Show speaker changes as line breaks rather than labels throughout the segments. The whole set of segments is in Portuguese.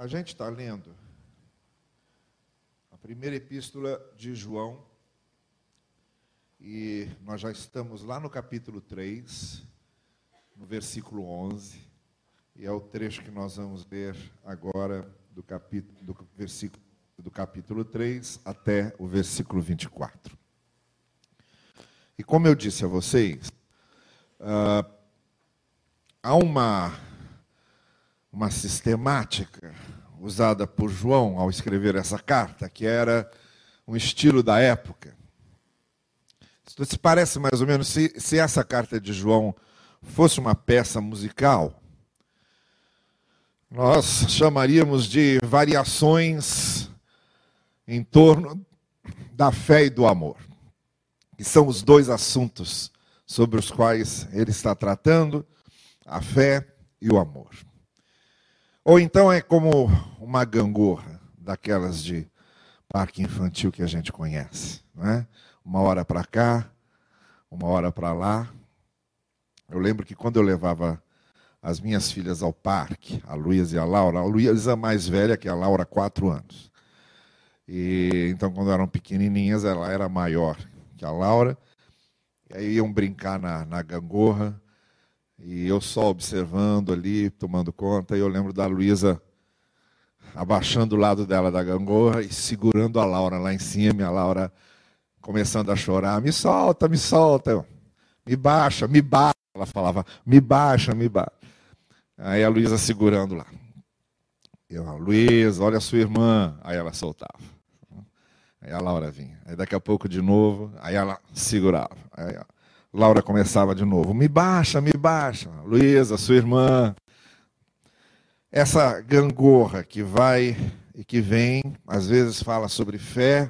A gente está lendo a primeira epístola de João, e nós já estamos lá no capítulo 3, no versículo 11, e é o trecho que nós vamos ler agora do capítulo do versículo do capítulo 3 até o versículo 24. E como eu disse a vocês, uh, há uma uma sistemática usada por João ao escrever essa carta, que era um estilo da época. Isso se parece mais ou menos, se, se essa carta de João fosse uma peça musical, nós chamaríamos de variações em torno da fé e do amor, que são os dois assuntos sobre os quais ele está tratando, a fé e o amor. Ou então é como uma gangorra, daquelas de parque infantil que a gente conhece. Não é? Uma hora para cá, uma hora para lá. Eu lembro que quando eu levava as minhas filhas ao parque, a Luísa e a Laura, a Luísa mais velha que a Laura, quatro anos. E então, quando eram pequenininhas, ela era maior que a Laura. E aí iam brincar na, na gangorra. E eu só observando ali, tomando conta, e eu lembro da Luísa abaixando o lado dela da gangorra e segurando a Laura lá em cima, e a Laura começando a chorar, me solta, me solta, me baixa, me baixa. Ela falava, me baixa, me baixa. Aí a Luísa segurando lá. Eu, Luísa, olha a sua irmã. Aí ela soltava. Aí a Laura vinha. Aí daqui a pouco de novo, aí ela segurava. Aí. Laura começava de novo: Me baixa, me baixa. Luísa, sua irmã. Essa gangorra que vai e que vem, às vezes fala sobre fé,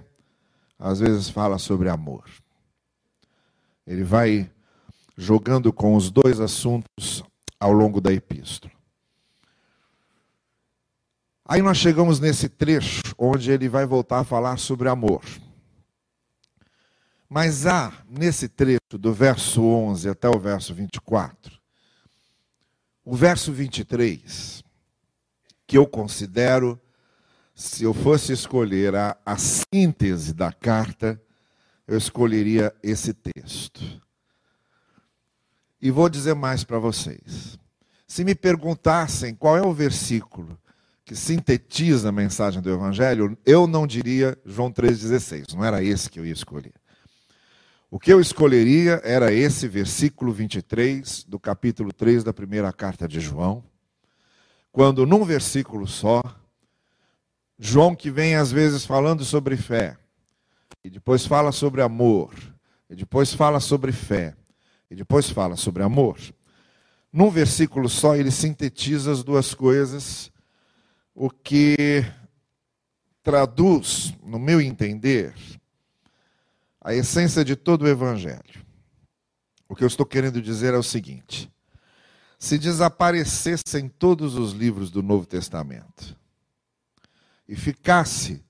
às vezes fala sobre amor. Ele vai jogando com os dois assuntos ao longo da epístola. Aí nós chegamos nesse trecho onde ele vai voltar a falar sobre amor. Mas há, nesse trecho, do verso 11 até o verso 24, o verso 23, que eu considero, se eu fosse escolher a, a síntese da carta, eu escolheria esse texto. E vou dizer mais para vocês. Se me perguntassem qual é o versículo que sintetiza a mensagem do Evangelho, eu não diria João 3,16. Não era esse que eu ia escolher. O que eu escolheria era esse versículo 23 do capítulo 3 da primeira carta de João, quando num versículo só, João que vem às vezes falando sobre fé, e depois fala sobre amor, e depois fala sobre fé, e depois fala sobre amor. Num versículo só ele sintetiza as duas coisas, o que traduz, no meu entender, a essência de todo o Evangelho. O que eu estou querendo dizer é o seguinte: se desaparecessem todos os livros do Novo Testamento e ficasse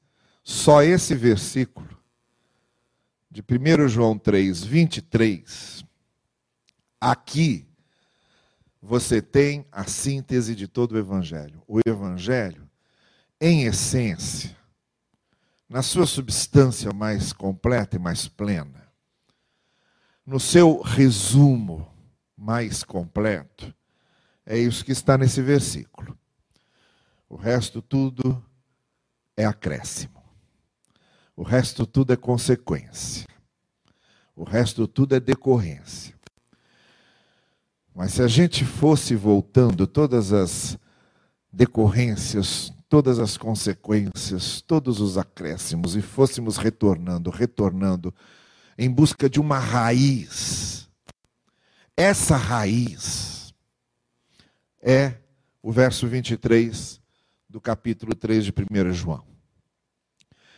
só esse versículo de 1 João 3, 23, aqui você tem a síntese de todo o Evangelho. O Evangelho, em essência, na sua substância mais completa e mais plena, no seu resumo mais completo, é isso que está nesse versículo. O resto tudo é acréscimo. O resto tudo é consequência. O resto tudo é decorrência. Mas se a gente fosse voltando todas as decorrências, todas as consequências, todos os acréscimos e fôssemos retornando, retornando em busca de uma raiz. Essa raiz é o verso 23 do capítulo 3 de 1 João.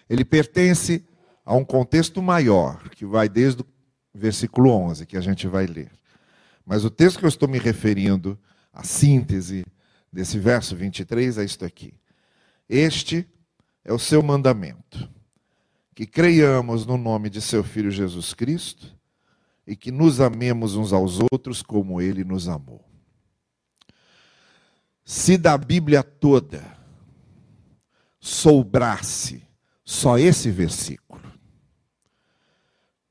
Ele pertence a um contexto maior, que vai desde o versículo 11, que a gente vai ler. Mas o texto que eu estou me referindo, a síntese desse verso 23 é isto aqui. Este é o seu mandamento: que creiamos no nome de seu Filho Jesus Cristo e que nos amemos uns aos outros como ele nos amou. Se da Bíblia toda sobrasse só esse versículo,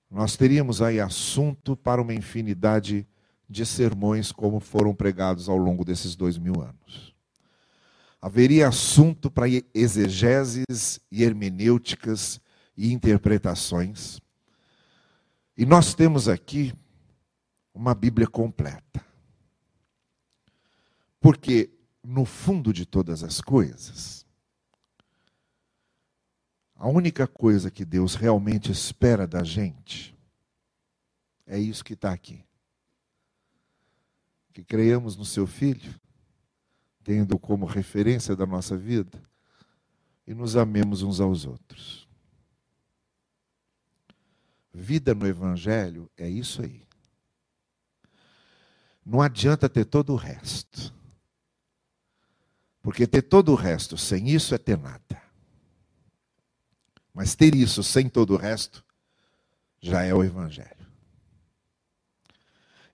nós teríamos aí assunto para uma infinidade de sermões como foram pregados ao longo desses dois mil anos. Haveria assunto para exegeses e hermenêuticas e interpretações. E nós temos aqui uma Bíblia completa. Porque, no fundo de todas as coisas, a única coisa que Deus realmente espera da gente é isso que está aqui. Que creiamos no Seu Filho, tendo como referência da nossa vida, e nos amemos uns aos outros. Vida no Evangelho é isso aí. Não adianta ter todo o resto. Porque ter todo o resto sem isso é ter nada. Mas ter isso sem todo o resto já é o Evangelho.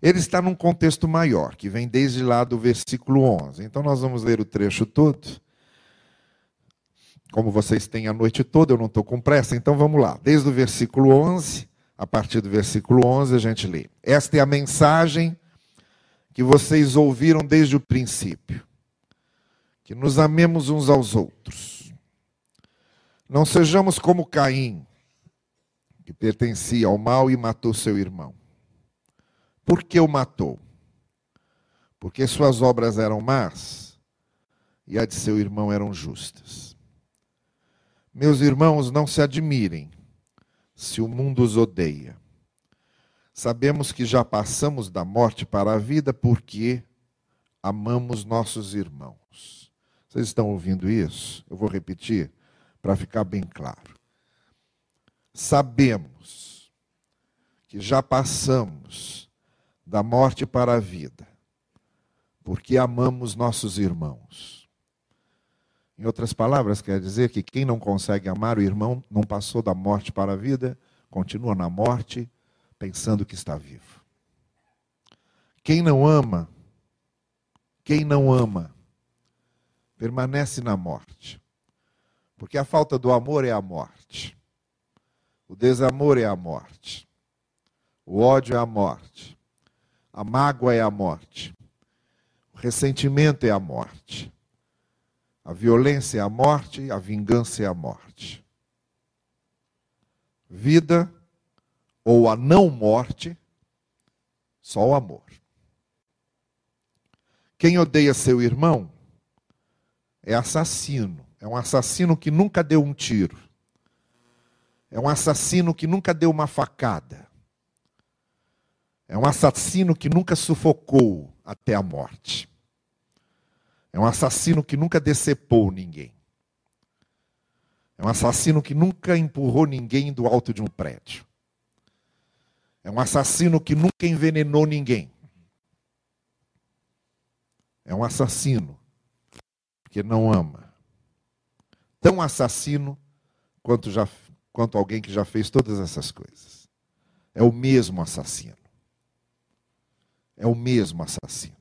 Ele está num contexto maior, que vem desde lá do versículo 11. Então nós vamos ler o trecho todo. Como vocês têm a noite toda, eu não estou com pressa, então vamos lá. Desde o versículo 11, a partir do versículo 11, a gente lê. Esta é a mensagem que vocês ouviram desde o princípio. Que nos amemos uns aos outros. Não sejamos como Caim, que pertencia ao mal e matou seu irmão. Por que o matou? Porque suas obras eram más e a de seu irmão eram justas. Meus irmãos, não se admirem se o mundo os odeia. Sabemos que já passamos da morte para a vida porque amamos nossos irmãos. Vocês estão ouvindo isso? Eu vou repetir para ficar bem claro. Sabemos que já passamos da morte para a vida porque amamos nossos irmãos. Em outras palavras, quer dizer que quem não consegue amar o irmão não passou da morte para a vida, continua na morte pensando que está vivo. Quem não ama, quem não ama, permanece na morte. Porque a falta do amor é a morte. O desamor é a morte. O ódio é a morte. A mágoa é a morte. O ressentimento é a morte. A violência é a morte, a vingança é a morte. Vida ou a não morte, só o amor. Quem odeia seu irmão é assassino. É um assassino que nunca deu um tiro. É um assassino que nunca deu uma facada. É um assassino que nunca sufocou até a morte. É um assassino que nunca decepou ninguém. É um assassino que nunca empurrou ninguém do alto de um prédio. É um assassino que nunca envenenou ninguém. É um assassino que não ama. Tão assassino quanto, já, quanto alguém que já fez todas essas coisas. É o mesmo assassino. É o mesmo assassino.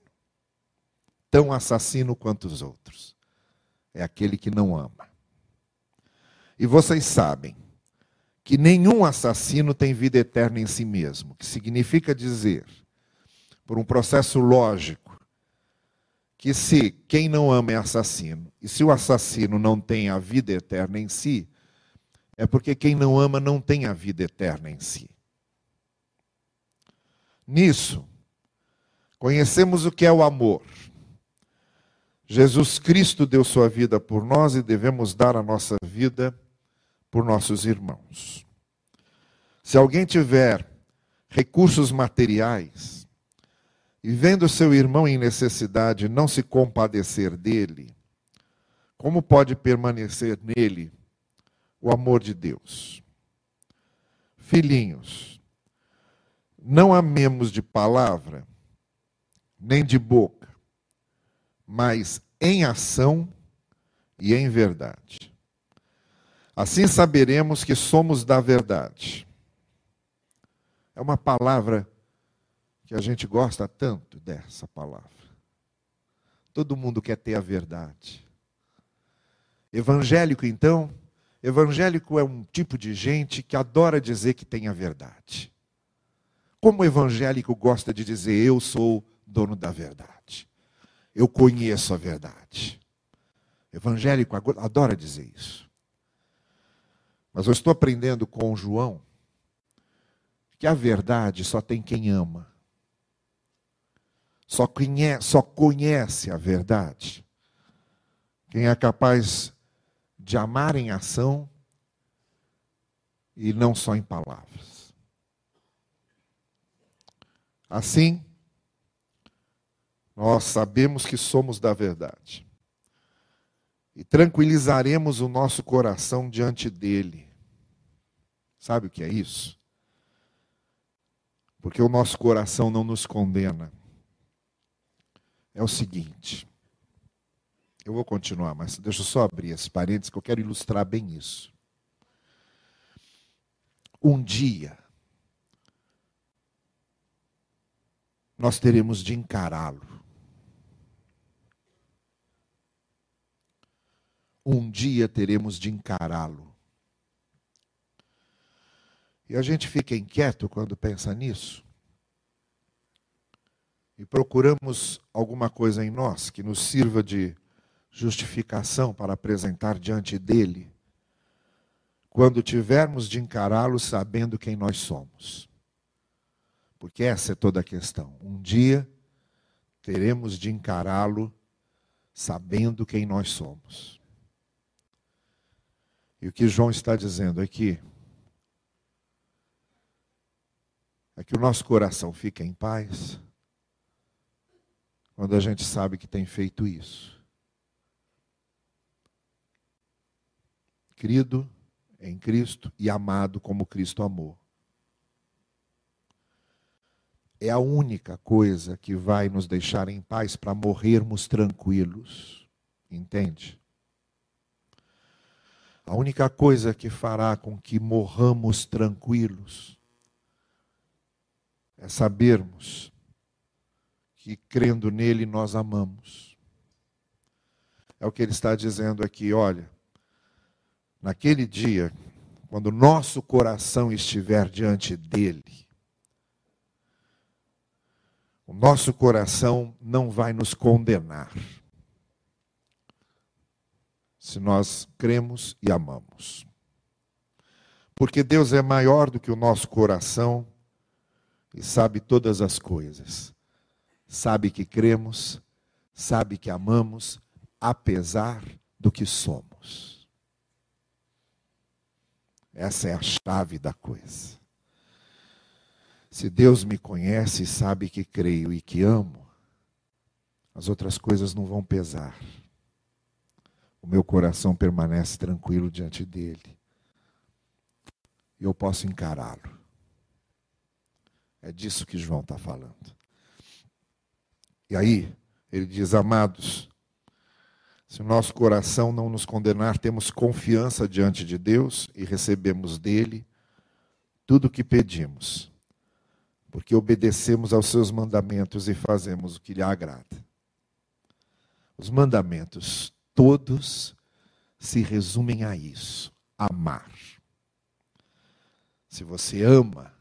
Tão assassino quanto os outros. É aquele que não ama. E vocês sabem que nenhum assassino tem vida eterna em si mesmo, que significa dizer, por um processo lógico, que se quem não ama é assassino, e se o assassino não tem a vida eterna em si, é porque quem não ama não tem a vida eterna em si. Nisso, conhecemos o que é o amor. Jesus Cristo deu sua vida por nós e devemos dar a nossa vida por nossos irmãos. Se alguém tiver recursos materiais e vendo seu irmão em necessidade não se compadecer dele, como pode permanecer nele o amor de Deus? Filhinhos, não amemos de palavra, nem de boca, mas em ação e em verdade. Assim saberemos que somos da verdade. É uma palavra que a gente gosta tanto dessa palavra. Todo mundo quer ter a verdade. Evangélico, então, evangélico é um tipo de gente que adora dizer que tem a verdade. Como o evangélico gosta de dizer, eu sou dono da verdade. Eu conheço a verdade. Evangélico adora dizer isso. Mas eu estou aprendendo com João que a verdade só tem quem ama. Só conhece, só conhece a verdade quem é capaz de amar em ação e não só em palavras. Assim, nós sabemos que somos da verdade e tranquilizaremos o nosso coração diante dele. Sabe o que é isso? Porque o nosso coração não nos condena. É o seguinte. Eu vou continuar, mas deixa eu só abrir esse parênteses que eu quero ilustrar bem isso. Um dia, nós teremos de encará-lo. Um dia teremos de encará-lo. E a gente fica inquieto quando pensa nisso. E procuramos alguma coisa em nós que nos sirva de justificação para apresentar diante dele, quando tivermos de encará-lo sabendo quem nós somos. Porque essa é toda a questão. Um dia teremos de encará-lo sabendo quem nós somos. E o que João está dizendo aqui é que o nosso coração fica em paz quando a gente sabe que tem feito isso. crido em Cristo e amado como Cristo amou. É a única coisa que vai nos deixar em paz para morrermos tranquilos. Entende? A única coisa que fará com que morramos tranquilos é sabermos que crendo nele nós amamos. É o que ele está dizendo aqui, olha, naquele dia, quando nosso coração estiver diante dele, o nosso coração não vai nos condenar. Se nós cremos e amamos. Porque Deus é maior do que o nosso coração e sabe todas as coisas. Sabe que cremos, sabe que amamos, apesar do que somos. Essa é a chave da coisa. Se Deus me conhece e sabe que creio e que amo, as outras coisas não vão pesar. O meu coração permanece tranquilo diante dele. E eu posso encará-lo. É disso que João está falando. E aí, ele diz: Amados, se o nosso coração não nos condenar, temos confiança diante de Deus e recebemos dele tudo o que pedimos, porque obedecemos aos seus mandamentos e fazemos o que lhe agrada. Os mandamentos todos se resumem a isso: amar. Se você ama,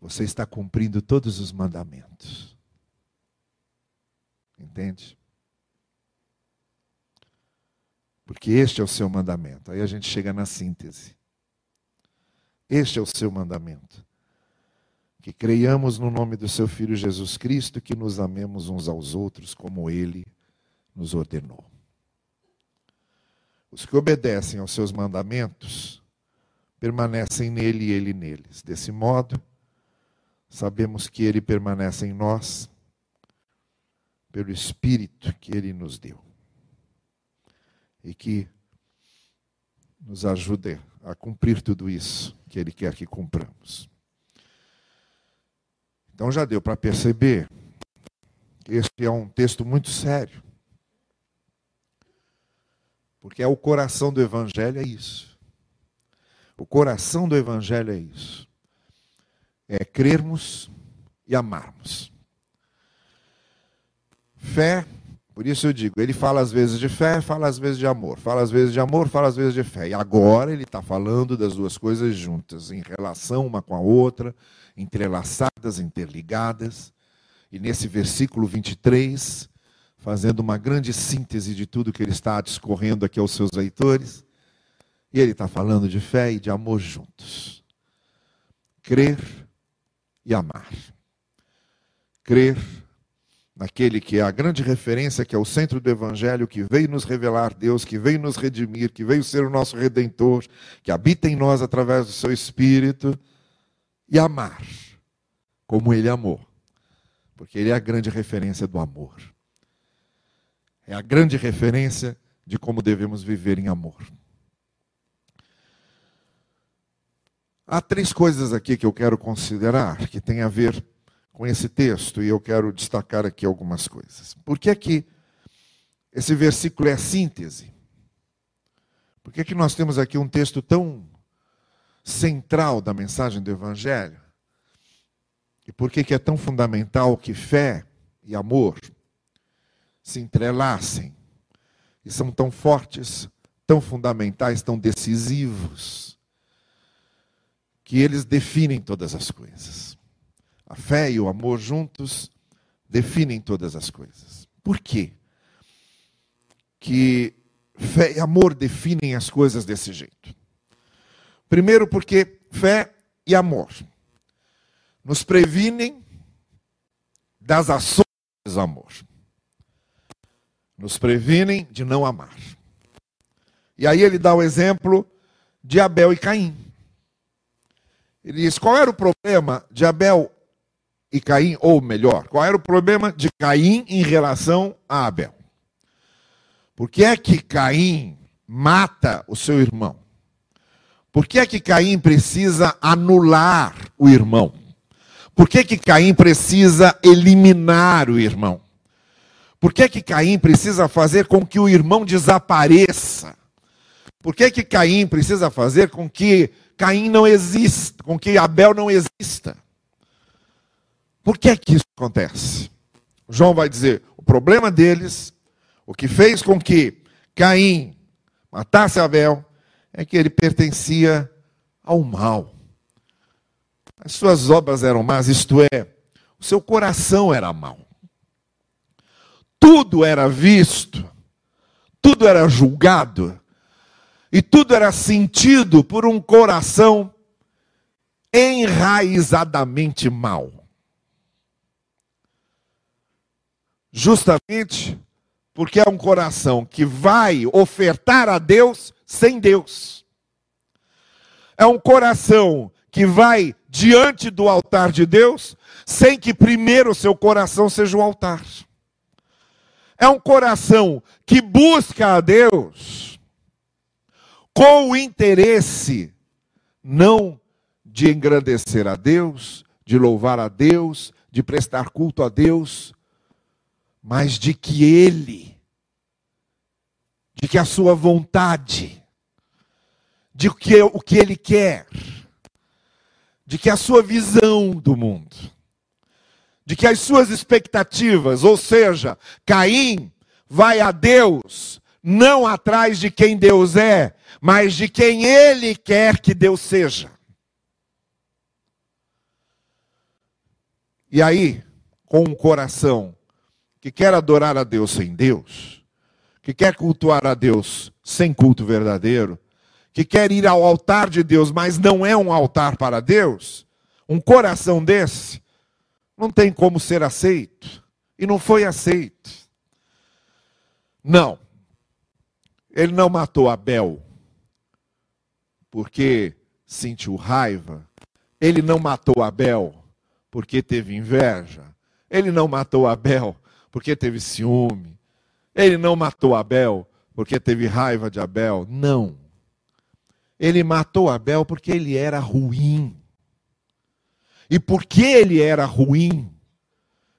você está cumprindo todos os mandamentos. Entende? Porque este é o seu mandamento. Aí a gente chega na síntese. Este é o seu mandamento. Que creiamos no nome do seu Filho Jesus Cristo, que nos amemos uns aos outros como ele nos ordenou. Os que obedecem aos seus mandamentos permanecem nele e ele neles. Desse modo, sabemos que ele permanece em nós pelo Espírito que ele nos deu e que nos ajude a cumprir tudo isso que Ele quer que cumpramos. Então já deu para perceber que este é um texto muito sério. Porque é o coração do Evangelho, é isso. O coração do Evangelho é isso. É crermos e amarmos. Fé Por isso eu digo, ele fala às vezes de fé, fala às vezes de amor, fala às vezes de amor, fala às vezes de fé. E agora ele está falando das duas coisas juntas, em relação uma com a outra, entrelaçadas, interligadas. E nesse versículo 23, fazendo uma grande síntese de tudo que ele está discorrendo aqui aos seus leitores, e ele está falando de fé e de amor juntos. Crer e amar. Crer naquele que é a grande referência, que é o centro do Evangelho, que veio nos revelar Deus, que veio nos redimir, que veio ser o nosso redentor, que habita em nós através do seu Espírito, e amar como ele amou, porque ele é a grande referência do amor. É a grande referência de como devemos viver em amor. Há três coisas aqui que eu quero considerar que tem a ver com esse texto e eu quero destacar aqui algumas coisas. Por que é que esse versículo é a síntese? Por que é que nós temos aqui um texto tão central da mensagem do Evangelho? E por que, que é tão fundamental que fé e amor se entrelacem e são tão fortes, tão fundamentais, tão decisivos, que eles definem todas as coisas. A fé e o amor juntos definem todas as coisas. Por quê? Que fé e amor definem as coisas desse jeito. Primeiro, porque fé e amor nos previnem das ações do amor. Nos previnem de não amar. E aí ele dá o exemplo de Abel e Caim. Ele diz: qual era o problema de Abel e Caim, ou melhor, qual era o problema de Caim em relação a Abel? Por que é que Caim mata o seu irmão? Por que é que Caim precisa anular o irmão? Por que, que Caim precisa eliminar o irmão? Por que, que Caim precisa fazer com que o irmão desapareça? Por que, que Caim precisa fazer com que Caim não exista, com que Abel não exista? Por que que isso acontece? João vai dizer: o problema deles, o que fez com que Caim matasse Abel, é que ele pertencia ao mal. As suas obras eram más, isto é, o seu coração era mau. Tudo era visto, tudo era julgado, e tudo era sentido por um coração enraizadamente mau. Justamente porque é um coração que vai ofertar a Deus sem Deus. É um coração que vai diante do altar de Deus sem que primeiro o seu coração seja o altar. É um coração que busca a Deus com o interesse não de engrandecer a Deus, de louvar a Deus, de prestar culto a Deus, mas de que Ele, de que a sua vontade, de que o que Ele quer, de que a sua visão do mundo, de que as suas expectativas, ou seja, Caim vai a Deus não atrás de quem Deus é, mas de quem ele quer que Deus seja. E aí, com um coração que quer adorar a Deus sem Deus, que quer cultuar a Deus sem culto verdadeiro, que quer ir ao altar de Deus, mas não é um altar para Deus, um coração desse não tem como ser aceito. E não foi aceito. Não. Ele não matou Abel porque sentiu raiva. Ele não matou Abel porque teve inveja. Ele não matou Abel porque teve ciúme. Ele não matou Abel porque teve raiva de Abel. Não. Ele matou Abel porque ele era ruim. E porque ele era ruim,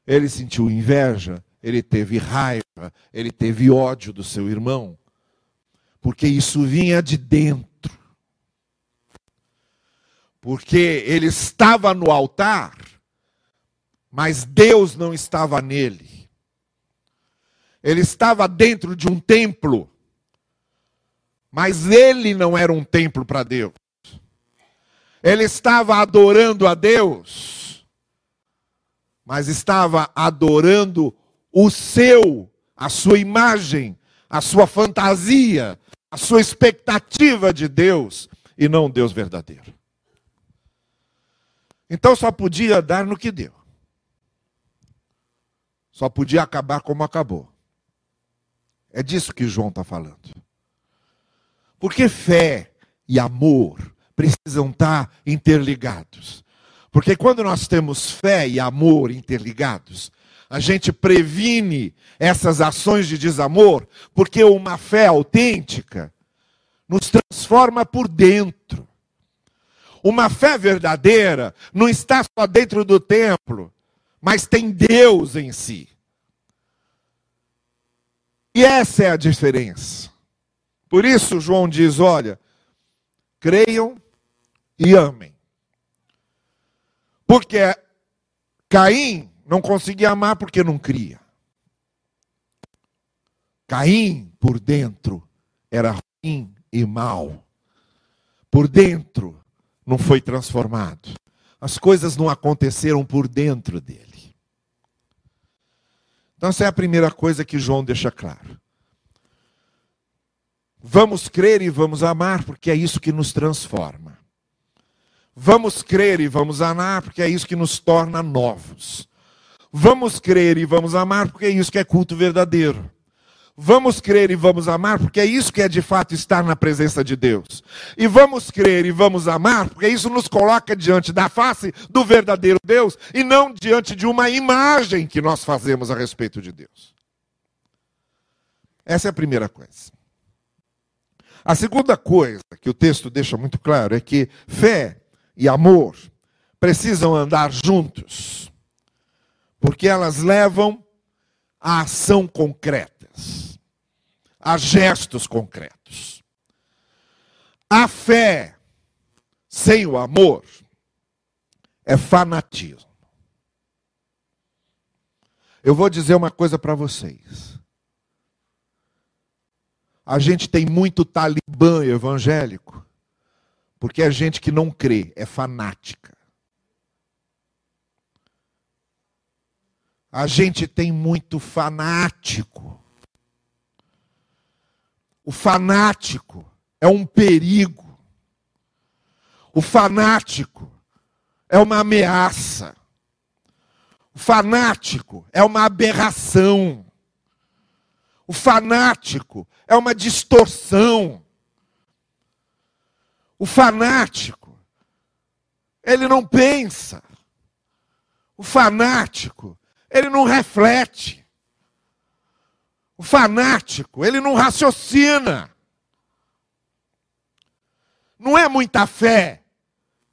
ele sentiu inveja, ele teve raiva, ele teve ódio do seu irmão. Porque isso vinha de dentro. Porque ele estava no altar mas Deus não estava nele. Ele estava dentro de um templo, mas ele não era um templo para Deus. Ele estava adorando a Deus, mas estava adorando o seu, a sua imagem, a sua fantasia, a sua expectativa de Deus e não Deus verdadeiro. Então só podia dar no que deu. Só podia acabar como acabou. É disso que João está falando. Porque fé e amor precisam estar tá interligados. Porque quando nós temos fé e amor interligados, a gente previne essas ações de desamor, porque uma fé autêntica nos transforma por dentro. Uma fé verdadeira não está só dentro do templo, mas tem Deus em si. E essa é a diferença. Por isso, João diz: olha, creiam e amem. Porque Caim não conseguia amar porque não cria. Caim, por dentro, era ruim e mal. Por dentro, não foi transformado. As coisas não aconteceram por dentro dele. Então, essa é a primeira coisa que João deixa claro. Vamos crer e vamos amar, porque é isso que nos transforma. Vamos crer e vamos amar, porque é isso que nos torna novos. Vamos crer e vamos amar, porque é isso que é culto verdadeiro. Vamos crer e vamos amar, porque é isso que é de fato estar na presença de Deus. E vamos crer e vamos amar, porque isso nos coloca diante da face do verdadeiro Deus e não diante de uma imagem que nós fazemos a respeito de Deus. Essa é a primeira coisa. A segunda coisa que o texto deixa muito claro é que fé e amor precisam andar juntos, porque elas levam à ação concreta a gestos concretos. A fé sem o amor é fanatismo. Eu vou dizer uma coisa para vocês. A gente tem muito talibã evangélico, porque é gente que não crê, é fanática. A gente tem muito fanático. O fanático é um perigo. O fanático é uma ameaça. O fanático é uma aberração. O fanático é uma distorção. O fanático, ele não pensa. O fanático, ele não reflete. O fanático, ele não raciocina. Não é muita fé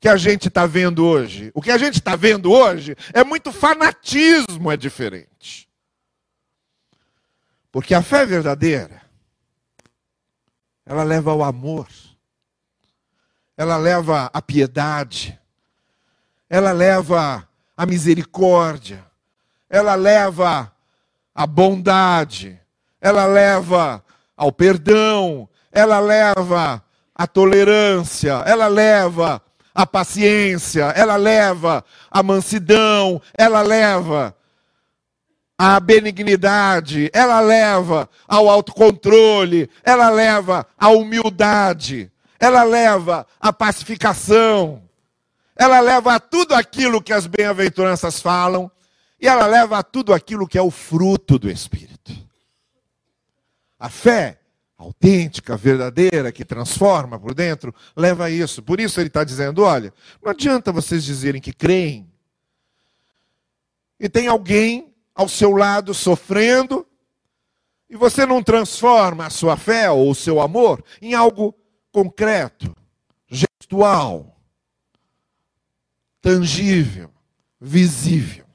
que a gente está vendo hoje. O que a gente está vendo hoje é muito fanatismo, é diferente. Porque a fé verdadeira, ela leva ao amor, ela leva à piedade, ela leva à misericórdia, ela leva à bondade, ela leva ao perdão, ela leva à tolerância, ela leva à paciência, ela leva à mansidão, ela leva à benignidade, ela leva ao autocontrole, ela leva à humildade, ela leva à pacificação, ela leva a tudo aquilo que as bem-aventuranças falam, e ela leva a tudo aquilo que é o fruto do Espírito. A fé autêntica, verdadeira, que transforma por dentro, leva a isso. Por isso ele está dizendo: olha, não adianta vocês dizerem que creem e tem alguém ao seu lado sofrendo e você não transforma a sua fé ou o seu amor em algo concreto, gestual, tangível, visível.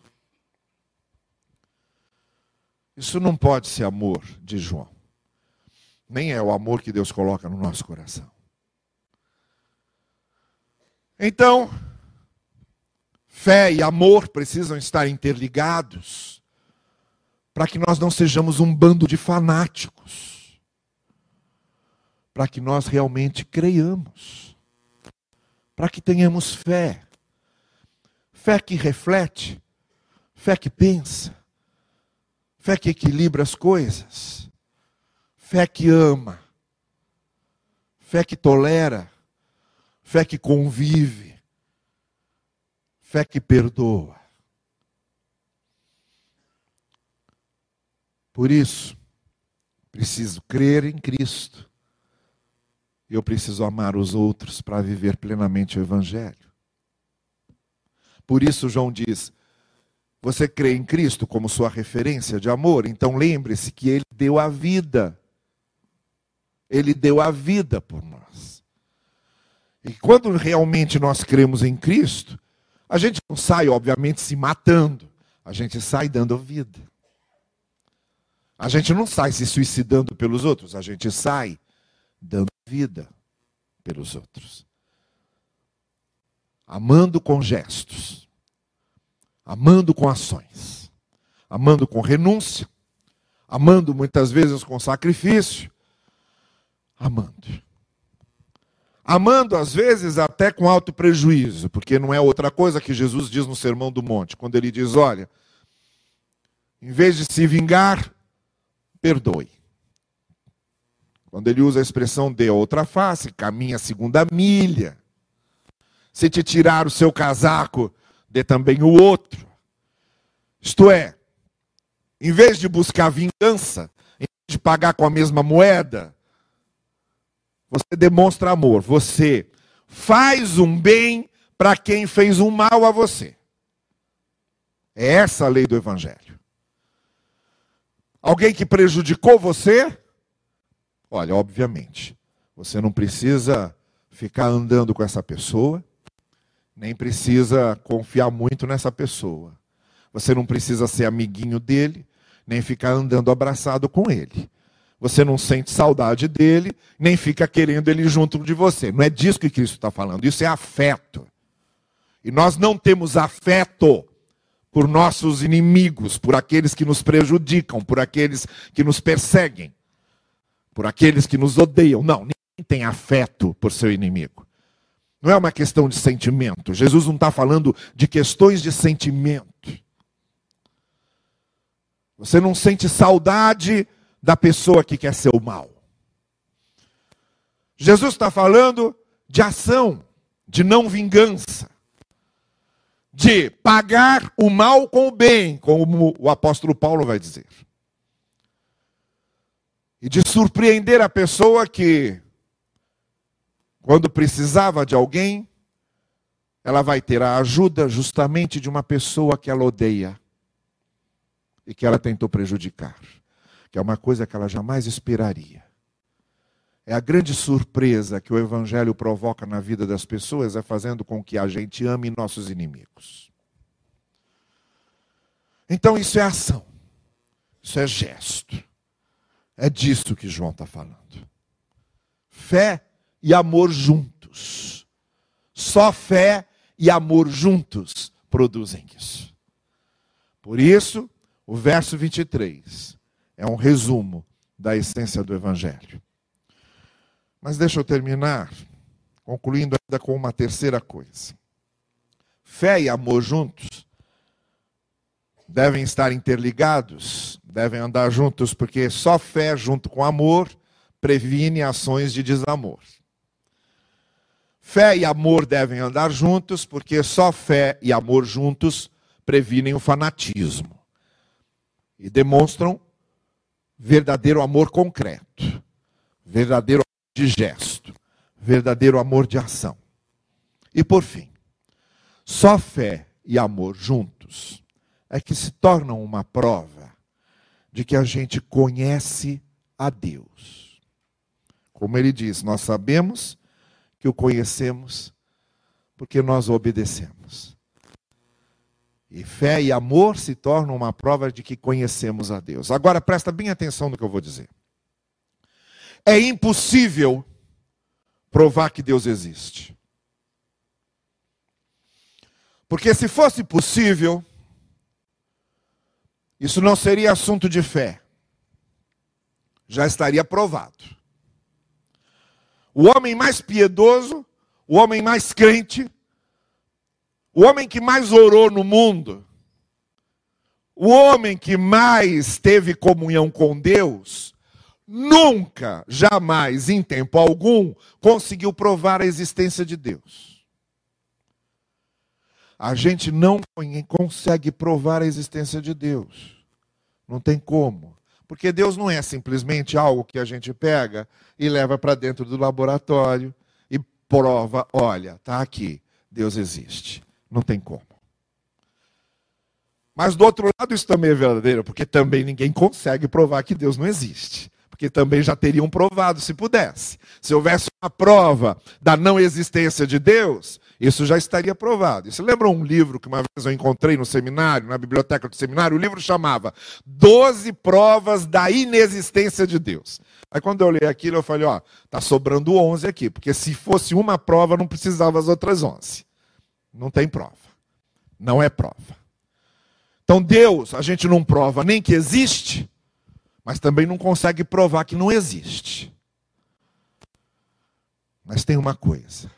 Isso não pode ser amor de João nem é o amor que Deus coloca no nosso coração. Então, fé e amor precisam estar interligados, para que nós não sejamos um bando de fanáticos, para que nós realmente creiamos, para que tenhamos fé, fé que reflete, fé que pensa, fé que equilibra as coisas, fé que ama, fé que tolera, fé que convive, fé que perdoa. Por isso, preciso crer em Cristo. Eu preciso amar os outros para viver plenamente o Evangelho. Por isso, João diz: Você crê em Cristo como sua referência de amor? Então lembre-se que Ele deu a vida. Ele deu a vida por nós. E quando realmente nós cremos em Cristo, a gente não sai, obviamente, se matando, a gente sai dando vida. A gente não sai se suicidando pelos outros, a gente sai dando vida pelos outros. Amando com gestos, amando com ações, amando com renúncia, amando muitas vezes com sacrifício, amando. Amando às vezes até com alto prejuízo, porque não é outra coisa que Jesus diz no Sermão do Monte, quando ele diz: olha, em vez de se vingar, perdoe. Quando ele usa a expressão dê outra face, caminha a segunda milha. Se te tirar o seu casaco, dê também o outro. Isto é, em vez de buscar vingança, em vez de pagar com a mesma moeda, você demonstra amor. Você faz um bem para quem fez um mal a você. É essa a lei do Evangelho. Alguém que prejudicou você? Olha, obviamente, você não precisa ficar andando com essa pessoa, nem precisa confiar muito nessa pessoa. Você não precisa ser amiguinho dele, nem ficar andando abraçado com ele. Você não sente saudade dele, nem fica querendo ele junto de você. Não é disso que Cristo está falando, isso é afeto. E nós não temos afeto por nossos inimigos, por aqueles que nos prejudicam, por aqueles que nos perseguem, por aqueles que nos odeiam. Não, ninguém tem afeto por seu inimigo. Não é uma questão de sentimento. Jesus não está falando de questões de sentimento. Você não sente saudade da pessoa que quer ser o mal. Jesus está falando de ação, de não vingança de pagar o mal com o bem, como o apóstolo Paulo vai dizer. E de surpreender a pessoa que, quando precisava de alguém, ela vai ter a ajuda justamente de uma pessoa que ela odeia e que ela tentou prejudicar, que é uma coisa que ela jamais esperaria. É a grande surpresa que o Evangelho provoca na vida das pessoas, é fazendo com que a gente ame nossos inimigos. Então isso é ação, isso é gesto. É disso que João está falando. Fé e amor juntos. Só fé e amor juntos produzem isso. Por isso, o verso 23 é um resumo da essência do Evangelho. Mas deixa eu terminar, concluindo ainda com uma terceira coisa. Fé e amor juntos devem estar interligados, devem andar juntos, porque só fé junto com amor previne ações de desamor. Fé e amor devem andar juntos, porque só fé e amor juntos previnem o fanatismo e demonstram verdadeiro amor concreto, verdadeiro de gesto, verdadeiro amor de ação. E por fim, só fé e amor juntos é que se tornam uma prova de que a gente conhece a Deus. Como ele diz, nós sabemos que o conhecemos porque nós o obedecemos. E fé e amor se tornam uma prova de que conhecemos a Deus. Agora presta bem atenção no que eu vou dizer. É impossível provar que Deus existe. Porque se fosse possível, isso não seria assunto de fé. Já estaria provado. O homem mais piedoso, o homem mais crente, o homem que mais orou no mundo, o homem que mais teve comunhão com Deus, nunca, jamais, em tempo algum, conseguiu provar a existência de Deus. A gente não consegue provar a existência de Deus. Não tem como. Porque Deus não é simplesmente algo que a gente pega e leva para dentro do laboratório e prova: olha, está aqui, Deus existe. Não tem como. Mas do outro lado, isso também é verdadeiro, porque também ninguém consegue provar que Deus não existe porque também já teriam provado se pudesse. Se houvesse uma prova da não existência de Deus, isso já estaria provado. Você lembra um livro que uma vez eu encontrei no seminário, na biblioteca do seminário? O livro chamava Doze Provas da Inexistência de Deus. Aí quando eu li aquilo, eu falei, ó, tá sobrando 11 aqui, porque se fosse uma prova, não precisava as outras 11. Não tem prova. Não é prova. Então Deus, a gente não prova nem que existe, mas também não consegue provar que não existe. Mas tem uma coisa.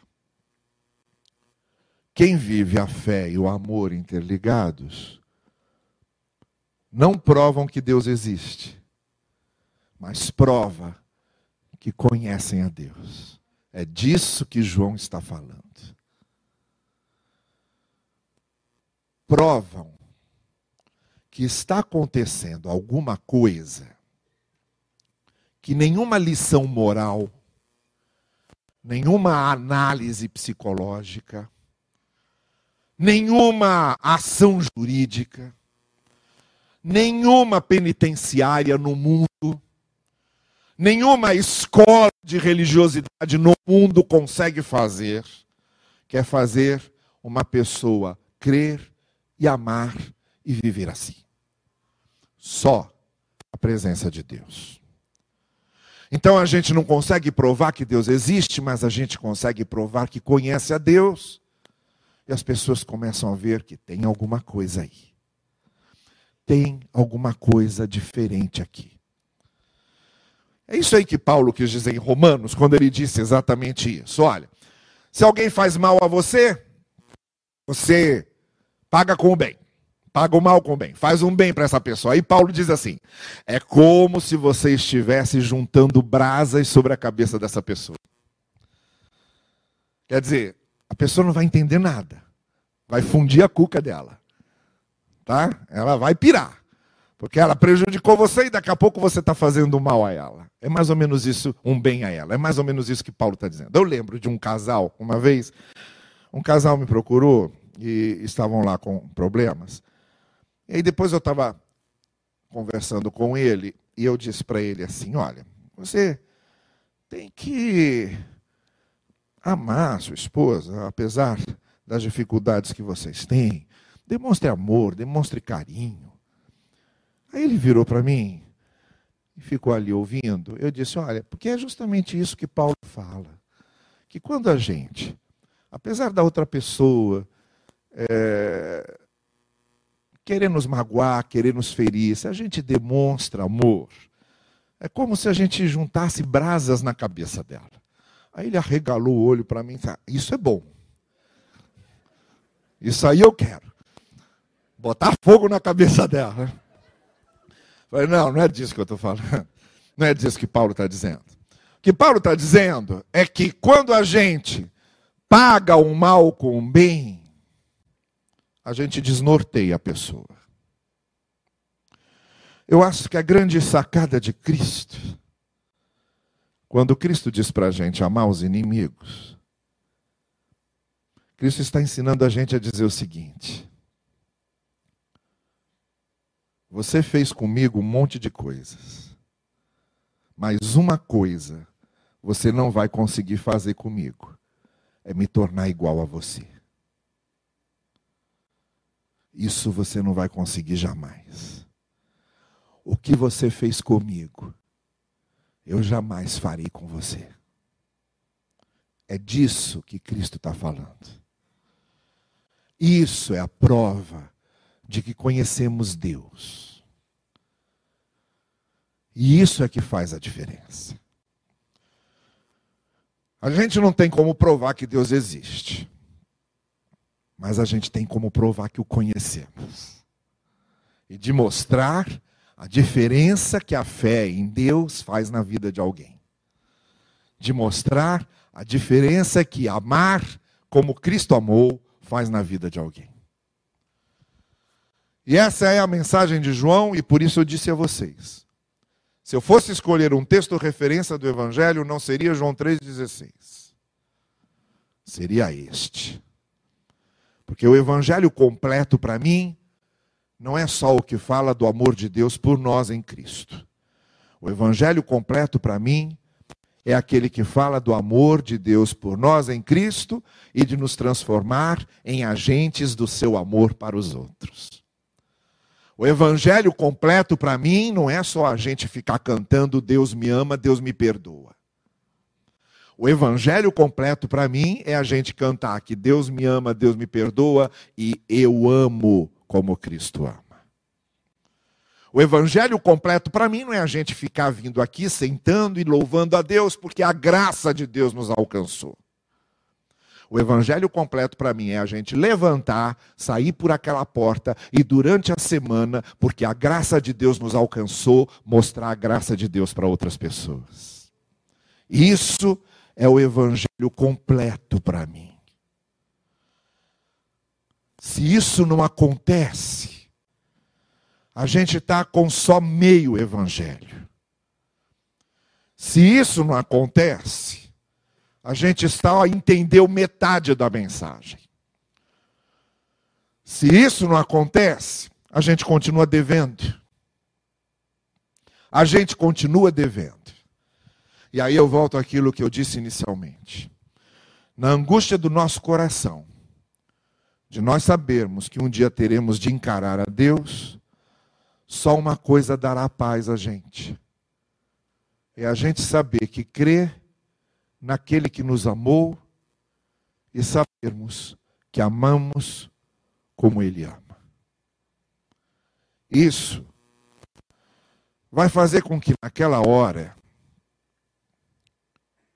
Quem vive a fé e o amor interligados não provam que Deus existe, mas prova que conhecem a Deus. É disso que João está falando. Provam que está acontecendo alguma coisa que nenhuma lição moral, nenhuma análise psicológica, nenhuma ação jurídica, nenhuma penitenciária no mundo, nenhuma escola de religiosidade no mundo consegue fazer, quer fazer uma pessoa crer e amar e viver assim. Só a presença de Deus. Então a gente não consegue provar que Deus existe, mas a gente consegue provar que conhece a Deus. E as pessoas começam a ver que tem alguma coisa aí. Tem alguma coisa diferente aqui. É isso aí que Paulo quis dizer em Romanos, quando ele disse exatamente isso. Olha, se alguém faz mal a você, você paga com o bem. Paga o mal com o bem. Faz um bem para essa pessoa. Aí Paulo diz assim: é como se você estivesse juntando brasas sobre a cabeça dessa pessoa. Quer dizer, a pessoa não vai entender nada. Vai fundir a cuca dela. Tá? Ela vai pirar. Porque ela prejudicou você e daqui a pouco você está fazendo mal a ela. É mais ou menos isso, um bem a ela. É mais ou menos isso que Paulo está dizendo. Eu lembro de um casal, uma vez, um casal me procurou e estavam lá com problemas. E aí depois eu estava conversando com ele e eu disse para ele assim: olha, você tem que amar a sua esposa, apesar das dificuldades que vocês têm. Demonstre amor, demonstre carinho. Aí ele virou para mim e ficou ali ouvindo. Eu disse: olha, porque é justamente isso que Paulo fala. Que quando a gente, apesar da outra pessoa, é, querer nos magoar, querer nos ferir. Se a gente demonstra amor, é como se a gente juntasse brasas na cabeça dela. Aí ele arregalou o olho para mim e disse: Isso é bom. Isso aí eu quero. Botar fogo na cabeça dela. falei, não, não é disso que eu estou falando. Não é disso que Paulo está dizendo. O que Paulo está dizendo é que quando a gente paga o mal com o bem, a gente desnorteia a pessoa. Eu acho que a grande sacada de Cristo, quando Cristo diz para a gente amar os inimigos, Cristo está ensinando a gente a dizer o seguinte: Você fez comigo um monte de coisas, mas uma coisa você não vai conseguir fazer comigo: é me tornar igual a você. Isso você não vai conseguir jamais. O que você fez comigo, eu jamais farei com você. É disso que Cristo está falando. Isso é a prova de que conhecemos Deus. E isso é que faz a diferença. A gente não tem como provar que Deus existe, mas a gente tem como provar que o conhecemos e de mostrar a diferença que a fé em Deus faz na vida de alguém. De mostrar a diferença que amar como Cristo amou faz na vida de alguém. E essa é a mensagem de João, e por isso eu disse a vocês: se eu fosse escolher um texto referência do Evangelho, não seria João 3,16. Seria este. Porque o Evangelho completo, para mim, não é só o que fala do amor de Deus por nós em Cristo. O Evangelho completo, para mim, é aquele que fala do amor de Deus por nós em Cristo e de nos transformar em agentes do seu amor para os outros. O evangelho completo para mim não é só a gente ficar cantando Deus me ama, Deus me perdoa. O evangelho completo para mim é a gente cantar que Deus me ama, Deus me perdoa e eu amo como Cristo ama. O evangelho completo para mim não é a gente ficar vindo aqui sentando e louvando a Deus porque a graça de Deus nos alcançou. O evangelho completo para mim é a gente levantar, sair por aquela porta e durante a semana, porque a graça de Deus nos alcançou, mostrar a graça de Deus para outras pessoas. Isso é o evangelho completo para mim. Se isso não acontece, a gente está com só meio evangelho. Se isso não acontece, a gente está a entender metade da mensagem. Se isso não acontece, a gente continua devendo. A gente continua devendo. E aí eu volto àquilo que eu disse inicialmente. Na angústia do nosso coração, de nós sabermos que um dia teremos de encarar a Deus, só uma coisa dará paz a gente. É a gente saber que crer naquele que nos amou e sabermos que amamos como Ele ama. Isso vai fazer com que naquela hora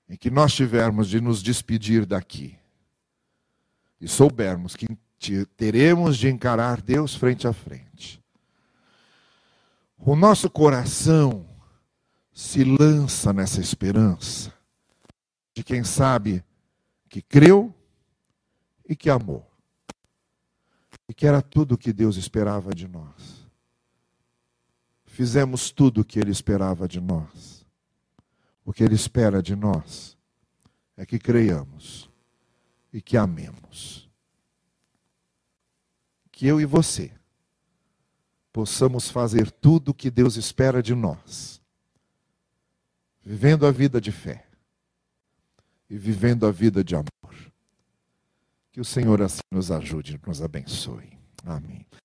em que nós tivermos de nos despedir daqui e soubermos que teremos de encarar Deus frente a frente, o nosso coração se lança nessa esperança de quem sabe que creu e que amou. E que era tudo o que Deus esperava de nós. Fizemos tudo o que Ele esperava de nós. O que Ele espera de nós é que creiamos e que amemos. Que eu e você possamos fazer tudo o que Deus espera de nós, vivendo a vida de fé e vivendo a vida de amor. Que o Senhor assim nos ajude, nos abençoe. Amém.